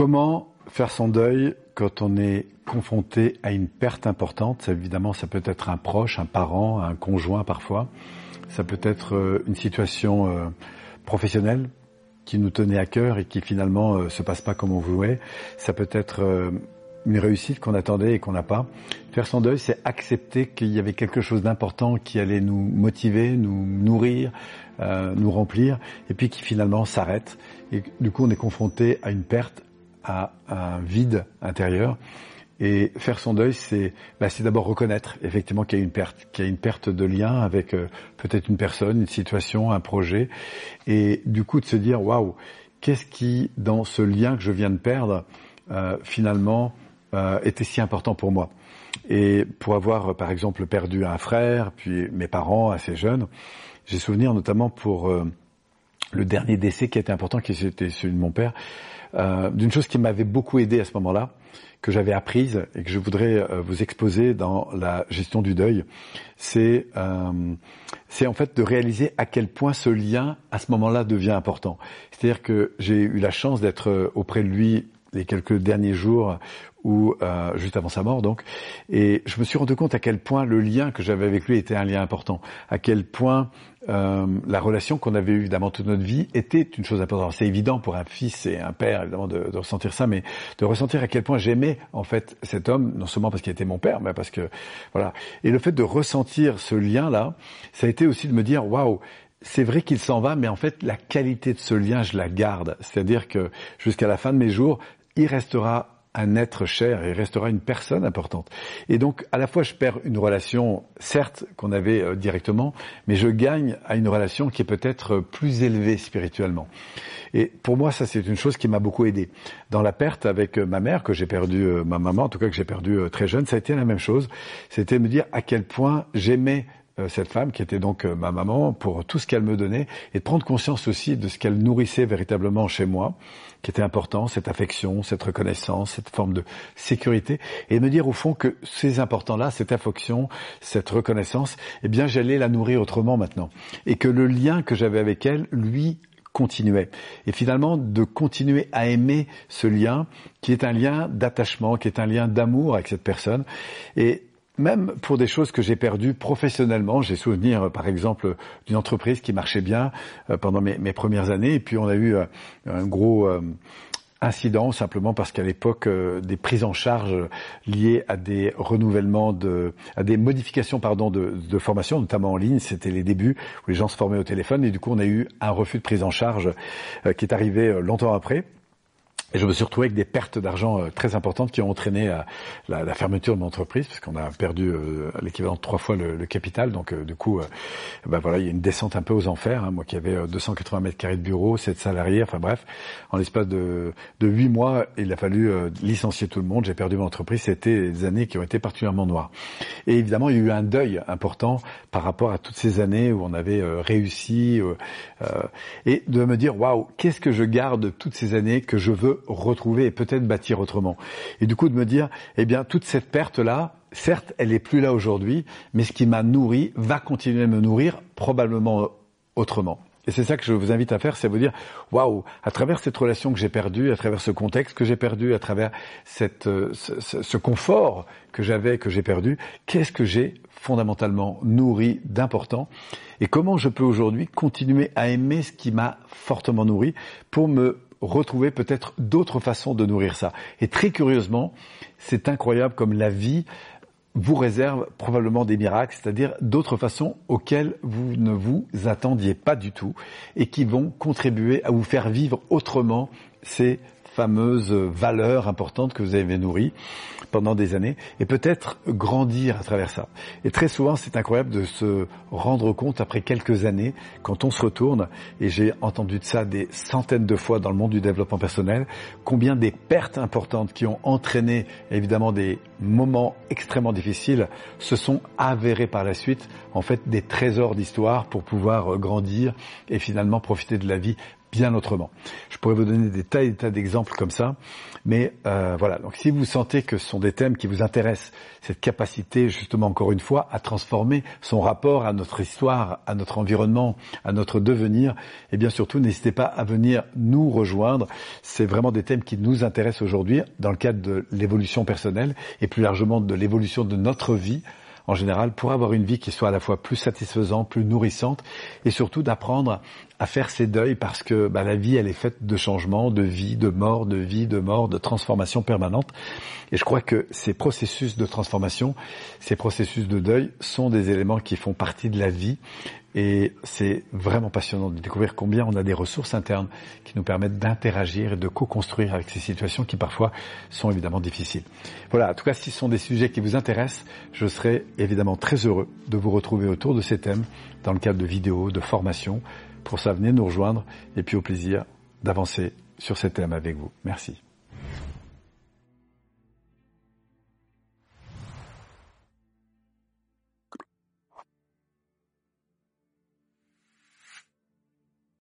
Comment faire son deuil quand on est confronté à une perte importante? Évidemment, ça peut être un proche, un parent, un conjoint parfois. Ça peut être euh, une situation euh, professionnelle qui nous tenait à cœur et qui finalement euh, se passe pas comme on voulait. Ça peut être une réussite qu'on attendait et qu'on n'a pas. Faire son deuil, c'est accepter qu'il y avait quelque chose d'important qui allait nous motiver, nous nourrir, nous remplir, et puis qui finalement s'arrête. Et du coup, on est confronté à une perte, à, un vide intérieur. Et faire son deuil, c'est bah, d'abord reconnaître effectivement qu'il y a une perte, qu'il y a une perte de lien avec euh, peut-être une personne, une situation, un projet, et du coup de se dire waouh, qu'est-ce qui dans ce lien que je viens de perdre euh, finalement euh, était si important pour moi? Et pour avoir, par exemple, perdu un frère, puis mes parents assez jeunes, j'ai souvenir notamment pour euh, le dernier décès qui était important, qui était celui de mon père, euh, d'une chose qui m'avait beaucoup aidé à ce moment-là, que j'avais apprise et que je voudrais euh, vous exposer dans la gestion du deuil, c'est euh, c'est en fait de réaliser à quel point ce lien à ce moment-là devient important. C'est-à-dire que j'ai eu la chance d'être auprès de lui les quelques derniers jours ou euh, juste avant sa mort donc. Et je me suis rendu compte à quel point le lien que j'avais avec lui était un lien important. À quel point euh, la relation qu'on avait eue évidemment toute notre vie était une chose importante. C'est évident pour un fils et un père évidemment de, de, ressentir ça mais de ressentir à quel point j'aimais en fait cet homme non seulement parce qu'il était mon père mais parce que voilà. Et le fait de ressentir ce lien là ça a été aussi de me dire waouh c'est vrai qu'il s'en va, mais en fait, la qualité de ce lien, je la garde. C'est-à-dire que jusqu'à la fin de mes jours, il restera un être cher, il restera une personne importante. Et donc, à la fois, je perds une relation, certes, qu'on avait euh, directement, mais je gagne à une relation qui est peut-être plus élevée spirituellement. Et pour moi, ça, c'est une chose qui m'a beaucoup aidé. Dans la perte avec euh, ma mère, que j'ai perdu, euh, ma maman, en tout cas que j'ai perdu très jeune, ça a été la même chose. C'était me dire à quel point j'aimais cette femme qui était donc ma maman pour tout ce qu'elle me donnait et de prendre conscience aussi de ce qu'elle nourrissait véritablement chez moi qui était important, cette affection, cette reconnaissance, cette forme de sécurité, et me dire au fond que ces importants-là, cette affection, cette reconnaissance, eh bien j'allais la nourrir autrement maintenant, et que le lien que j'avais avec elle, lui, continuait. Et finalement, de continuer à aimer ce lien, qui est un lien d'attachement, qui est un lien d'amour avec cette personne, et même pour des choses que j'ai perdues professionnellement. J'ai souvenir, par exemple, d'une entreprise qui marchait bien euh, pendant mes, premières années, et puis on a eu euh, un gros euh, incident simplement parce qu'à l'époque des prises en charge liées à des renouvellements de à des modifications pardon de formation notamment en ligne c'était les débuts où les gens se formaient au téléphone et du coup on a eu un refus de prise en charge qui est arrivé longtemps après et je me suis retrouvé avec des pertes d'argent euh, très importantes qui ont entraîné euh, la, fermeture de mon entreprise, parce qu'on a perdu euh, l'équivalent de trois fois le, capital. Donc du coup, ben voilà, il y a une descente un peu aux enfers. Hein. Moi qui avais 280 mètres carrés de bureau, 7 salariés, enfin bref, en l'espace de, 8 mois, il a fallu licencier tout le monde. J'ai perdu mon entreprise. C'était des années qui ont été particulièrement noires. Et évidemment, il y a eu un deuil important par rapport à toutes ces années où on avait réussi. et de me dire, waouh, qu'est-ce que je garde toutes ces années que je veux retrouver et peut-être bâtir autrement. Et du coup de me dire, eh bien, toute cette perte-là, certes, elle est plus là aujourd'hui, mais ce qui m'a nourri va continuer à me nourrir probablement autrement. Et c'est ça que je vous invite à faire, c'est vous dire, waouh, à travers cette relation que j'ai perdue, à travers ce contexte que j'ai perdu, à travers cette, euh, ce, ce confort que j'avais, que j'ai perdu, qu'est-ce que j'ai fondamentalement nourri d'important et comment je peux aujourd'hui continuer à aimer ce qui m'a fortement nourri pour me retrouver peut-être d'autres façons de nourrir ça. Et très curieusement, c'est incroyable comme la vie vous réserve probablement des miracles, c'est-à-dire d'autres façons auxquelles vous ne vous attendiez pas du tout et qui vont contribuer à vous faire vivre autrement ces fameuses valeurs importantes que vous avez nourries pendant des années et peut-être grandir à travers ça. Et très souvent, c'est incroyable de se rendre compte après quelques années, quand on se retourne, et j'ai entendu de ça des centaines de fois dans le monde du développement personnel, combien des pertes importantes qui ont entraîné évidemment des moments extrêmement difficiles se sont avérés par la suite en fait des trésors d'histoire pour pouvoir grandir et finalement profiter de la vie bien autrement. Je pourrais vous donner des tas et des tas d'exemples comme ça, mais euh, voilà. Donc si vous sentez que ce sont des thèmes qui vous intéressent, cette capacité justement encore une fois à transformer son rapport à notre histoire, à notre environnement, à notre devenir, et bien surtout n'hésitez pas à venir nous rejoindre. C'est vraiment des thèmes qui nous intéressent aujourd'hui dans le cadre de l'évolution personnelle et plus largement de l'évolution de notre vie en général pour avoir une vie qui soit à la fois plus satisfaisante, plus nourrissante et surtout d'apprendre à faire ses deuils parce que bah, la vie elle est faite de changements, de vie, de mort, de vie, de mort, de transformation permanente. Et je crois que ces processus de transformation, ces processus de deuil sont des éléments qui font partie de la vie et c'est vraiment passionnant de découvrir combien on a des ressources internes qui nous permettent d'interagir et de co-construire avec ces situations qui parfois sont évidemment difficiles. Voilà, en tout cas, si ce sont des sujets qui vous intéressent, je serai évidemment très heureux de vous retrouver autour de ces thèmes dans le cadre de vidéos, de formations. Pour ça, venez nous rejoindre et puis au plaisir d'avancer sur ces thèmes avec vous. Merci.